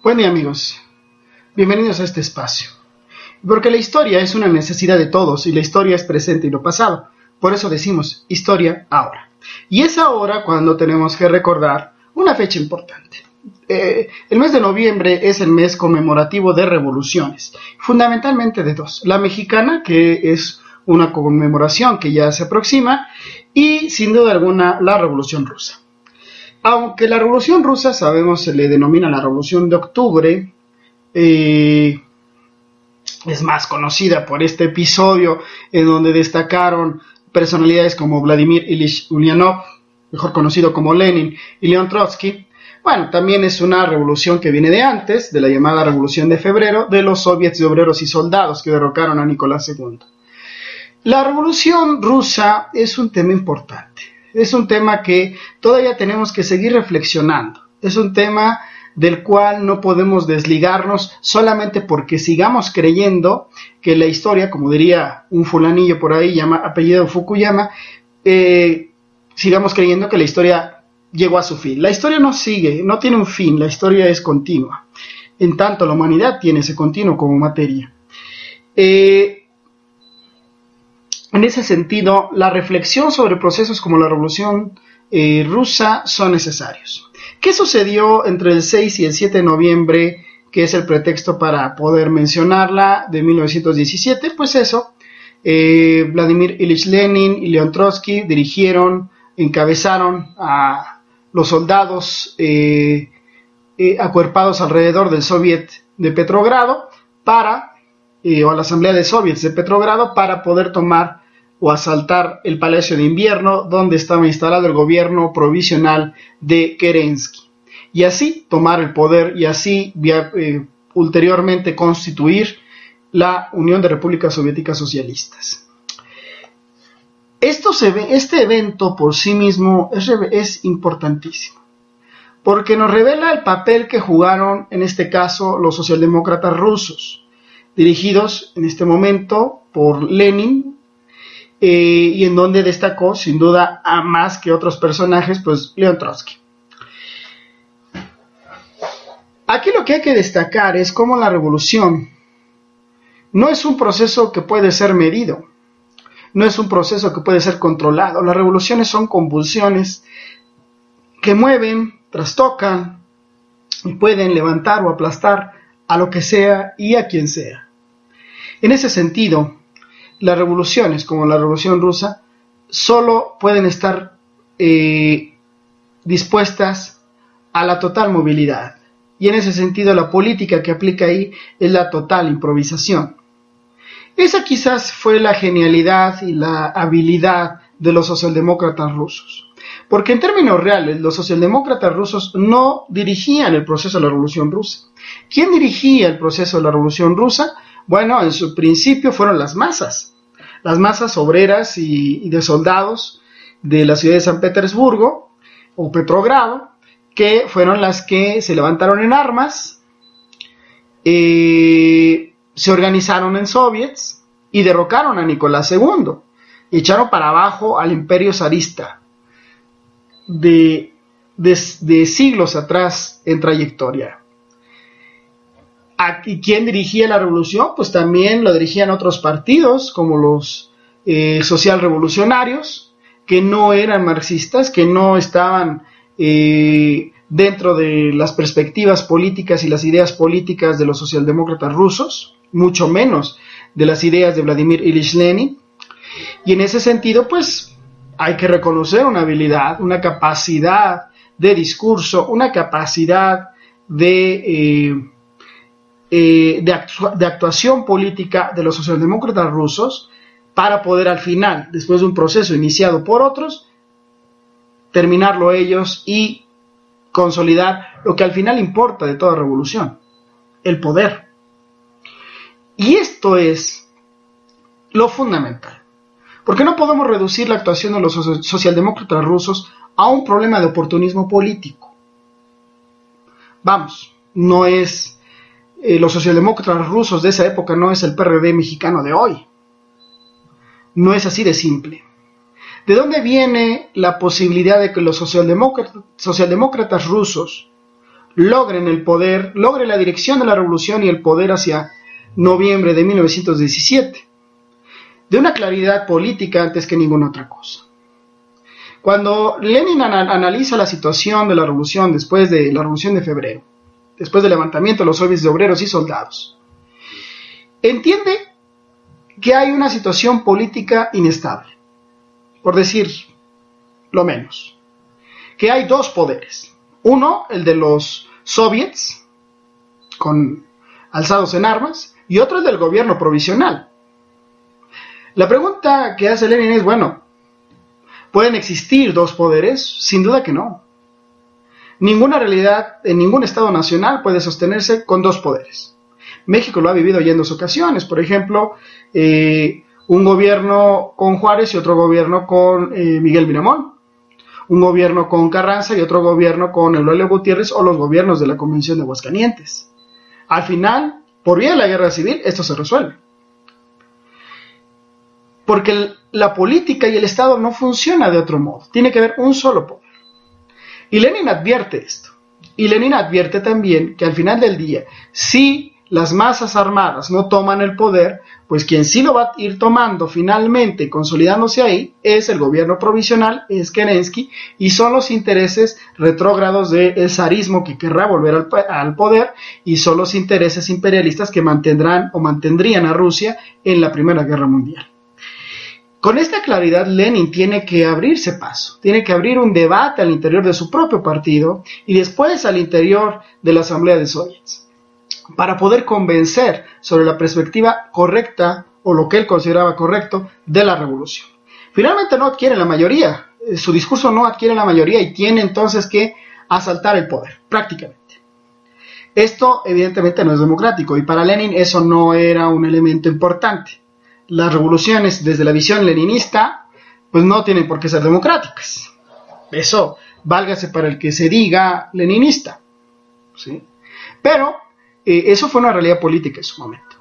Bueno y amigos, bienvenidos a este espacio. Porque la historia es una necesidad de todos y la historia es presente y no pasado. Por eso decimos historia ahora. Y es ahora cuando tenemos que recordar una fecha importante. Eh, el mes de noviembre es el mes conmemorativo de revoluciones, fundamentalmente de dos. La mexicana, que es una conmemoración que ya se aproxima, y sin duda alguna la revolución rusa. Aunque la Revolución Rusa, sabemos, se le denomina la Revolución de Octubre, eh, es más conocida por este episodio en donde destacaron personalidades como Vladimir Ilich Ulyanov, mejor conocido como Lenin, y Leon Trotsky. Bueno, también es una revolución que viene de antes, de la llamada Revolución de Febrero, de los soviets de obreros y soldados que derrocaron a Nicolás II. La revolución rusa es un tema importante es un tema que todavía tenemos que seguir reflexionando. Es un tema del cual no podemos desligarnos solamente porque sigamos creyendo que la historia, como diría un fulanillo por ahí, llama, apellido Fukuyama, eh, sigamos creyendo que la historia llegó a su fin. La historia no sigue, no tiene un fin, la historia es continua. En tanto, la humanidad tiene ese continuo como materia. Eh, en ese sentido, la reflexión sobre procesos como la Revolución eh, Rusa son necesarios. ¿Qué sucedió entre el 6 y el 7 de noviembre, que es el pretexto para poder mencionarla, de 1917? Pues eso, eh, Vladimir Ilich Lenin y Leon Trotsky dirigieron, encabezaron a los soldados eh, acuerpados alrededor del Soviet de Petrogrado para o a la Asamblea de Soviets de Petrogrado para poder tomar o asaltar el Palacio de Invierno donde estaba instalado el gobierno provisional de Kerensky y así tomar el poder y así eh, ulteriormente constituir la Unión de Repúblicas Soviéticas Socialistas. Esto se ve, este evento por sí mismo es importantísimo porque nos revela el papel que jugaron en este caso los socialdemócratas rusos dirigidos en este momento por Lenin, eh, y en donde destacó sin duda a más que otros personajes, pues Leon Trotsky. Aquí lo que hay que destacar es cómo la revolución no es un proceso que puede ser medido, no es un proceso que puede ser controlado. Las revoluciones son convulsiones que mueven, trastocan y pueden levantar o aplastar a lo que sea y a quien sea. En ese sentido, las revoluciones, como la revolución rusa, solo pueden estar eh, dispuestas a la total movilidad. Y en ese sentido, la política que aplica ahí es la total improvisación. Esa quizás fue la genialidad y la habilidad de los socialdemócratas rusos. Porque en términos reales, los socialdemócratas rusos no dirigían el proceso de la revolución rusa. ¿Quién dirigía el proceso de la revolución rusa? Bueno, en su principio fueron las masas, las masas obreras y, de soldados de la ciudad de San Petersburgo o Petrogrado, que fueron las que se levantaron en armas, eh, se organizaron en soviets y derrocaron a Nicolás II y echaron para abajo al imperio zarista de siglos atrás en trayectoria. ¿Y quién dirigía la revolución? Pues también lo dirigían otros partidos, como los eh, social revolucionarios, que no eran marxistas, que no estaban eh, dentro de las perspectivas políticas y las ideas políticas de los socialdemócratas rusos, mucho menos de las ideas de Vladimir Ilich Lenin. Y en ese sentido, pues hay que reconocer una habilidad, una capacidad de discurso, una capacidad de... Eh, eh, de, actuación política de los socialdemócratas rusos para poder al final, después de un proceso iniciado por otros, terminarlo ellos y consolidar lo que al final importa de toda revolución, el poder. Y esto es lo fundamental. Porque no podemos reducir la actuación de los socialdemócratas rusos a un problema de oportunismo político. Vamos, no es eh, los socialdemócratas rusos de esa época, no es el PRD mexicano de hoy. No es así de simple. ¿De dónde viene la posibilidad de que los socialdemócratas, rusos logren el poder, logren la dirección de la revolución y el poder hacia noviembre de 1917? De una claridad política antes que ninguna otra cosa. Cuando Lenin analiza la situación de la revolución después de la revolución de febrero, después del levantamiento de los soviets de obreros y soldados, entiende que hay una situación política inestable por decir lo menos, que hay dos poderes. Uno, el de los soviets, con alzados en armas, y otro el del gobierno provisional. La pregunta que hace Lenin es, bueno, ¿pueden existir dos poderes? Sin duda que no. Ninguna realidad en ningún Estado nacional puede sostenerse con dos poderes. México lo ha vivido ya en dos ocasiones. Por ejemplo, eh, un gobierno con Juárez y otro gobierno con eh, Miguel Miramón, un gobierno con Carranza y otro gobierno con Eulolio Gutiérrez o los gobiernos de la Convención de Aguascalientes. Al final, por vía de la guerra civil, esto se resuelve. Porque la política y el Estado no funciona de otro modo, tiene que haber un solo poder. Y Lenin advierte esto. Y Lenin advierte también que al final del día, si las masas armadas no toman el poder, pues quien sí lo va a ir tomando finalmente consolidándose ahí es el gobierno provisional, es Kerensky, y son los intereses retrógrados del zarismo que querrá volver al, poder, y son los intereses imperialistas que mantendrán o mantendrían a Rusia en la Primera Guerra Mundial. Con esta claridad, Lenin tiene que abrirse paso, tiene que abrir un debate al interior de su propio partido y después al interior de la Asamblea de Soviets para poder convencer sobre la perspectiva correcta o lo que él consideraba correcto de la revolución. Finalmente no adquiere la mayoría, eh, su discurso no adquiere la mayoría y tiene entonces que asaltar el poder, prácticamente. Esto evidentemente no es democrático y para Lenin eso no era un elemento importante. Las revoluciones desde la visión leninista pues no tienen por qué ser democráticas. Eso válgase para el que se diga leninista. ¿sí? Pero eh, eso fue una realidad política en su momento.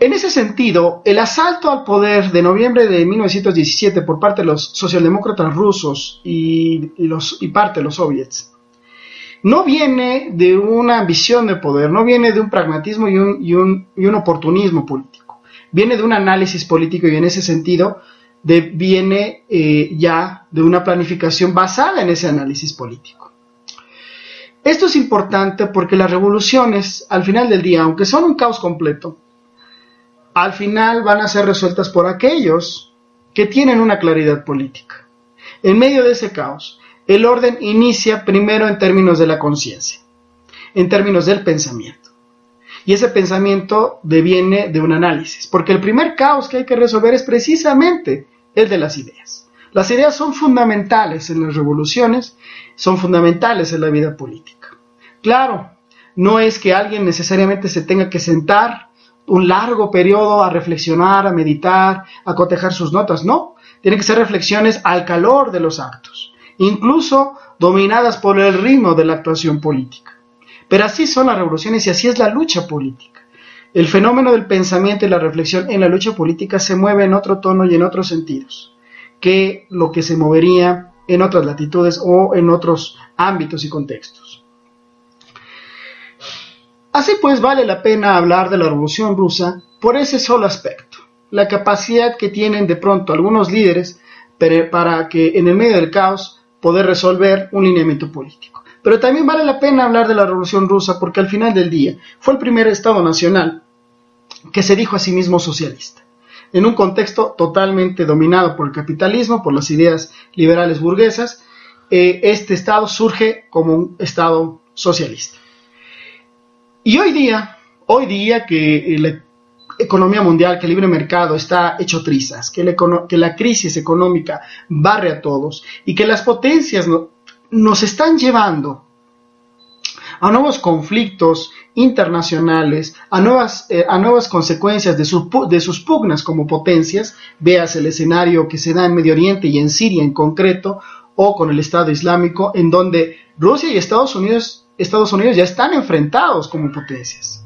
En ese sentido, el asalto al poder de noviembre de 1917 por parte de los socialdemócratas rusos y, los, y parte de los soviets no viene de una ambición de poder, no viene de un pragmatismo y un, y un, oportunismo político, viene de un análisis político y en ese sentido de, viene eh, ya de una planificación basada en ese análisis político. Esto es importante porque las revoluciones, al final del día, aunque son un caos completo, al final van a ser resueltas por aquellos que tienen una claridad política. En medio de ese caos, el orden inicia primero en términos de la conciencia, en términos del pensamiento. Y ese pensamiento deviene de un análisis, porque el primer caos que hay que resolver es precisamente el de las ideas. Las ideas son fundamentales en las revoluciones, son fundamentales en la vida política. Claro, no es que alguien necesariamente se tenga que sentar un largo periodo a reflexionar, a meditar, a cotejar sus notas, no. Tienen que ser reflexiones al calor de los actos, incluso dominadas por el ritmo de la actuación política. Pero así son las revoluciones y así es la lucha política. El fenómeno del pensamiento y la reflexión en la lucha política se mueve en otro tono y en otros sentidos que lo que se movería en otras latitudes o en otros ámbitos y contextos. Así pues vale la pena hablar de la Revolución rusa por ese solo aspecto, la capacidad que tienen de pronto algunos líderes para que en el medio del caos poder resolver un lineamiento político. Pero también vale la pena hablar de la Revolución rusa porque al final del día fue el primer Estado nacional que se dijo a sí mismo socialista, en un contexto totalmente dominado por el capitalismo, por las ideas liberales burguesas, eh, este Estado surge como un Estado socialista. Y hoy día, hoy día que economía mundial, que el libre mercado está hecho trizas, que, la crisis económica barre a todos y que las potencias nos están llevando a nuevos conflictos internacionales, a nuevas, eh, a nuevas consecuencias de, de sus pugnas como potencias, veas el escenario que se da en Medio Oriente y en Siria en concreto, o con el Estado Islámico, en donde Rusia y Estados Unidos, Estados Unidos ya están enfrentados como potencias.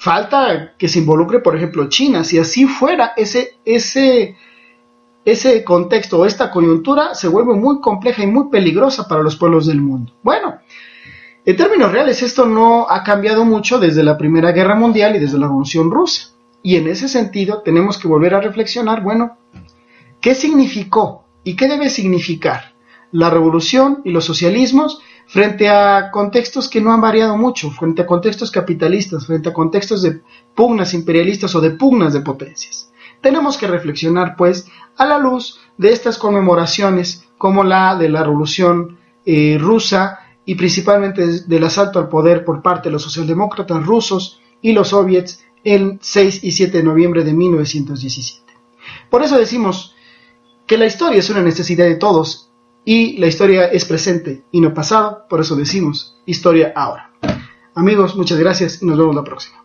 Falta que se involucre, por ejemplo, China. Si así fuera, ese, ese, ese contexto o esta coyuntura se vuelve muy compleja y muy peligrosa para los pueblos del mundo. Bueno, en términos reales, esto no ha cambiado mucho desde la Primera Guerra Mundial y desde la Revolución Rusa. Y en ese sentido tenemos que volver a reflexionar, bueno, ¿qué significó y qué debe significar la revolución y los socialismos frente a contextos que no han variado mucho, frente a contextos capitalistas, frente a contextos de pugnas imperialistas o de pugnas de potencias? Tenemos que reflexionar, pues, a la luz de estas conmemoraciones como la de la revolución eh, rusa, y principalmente del asalto al poder por parte de los socialdemócratas rusos y los soviets el 6 y 7 de noviembre de 1917. Por eso decimos que la historia es una necesidad de todos y la historia es presente y no pasado, por eso decimos historia ahora. Amigos, muchas gracias y nos vemos la próxima.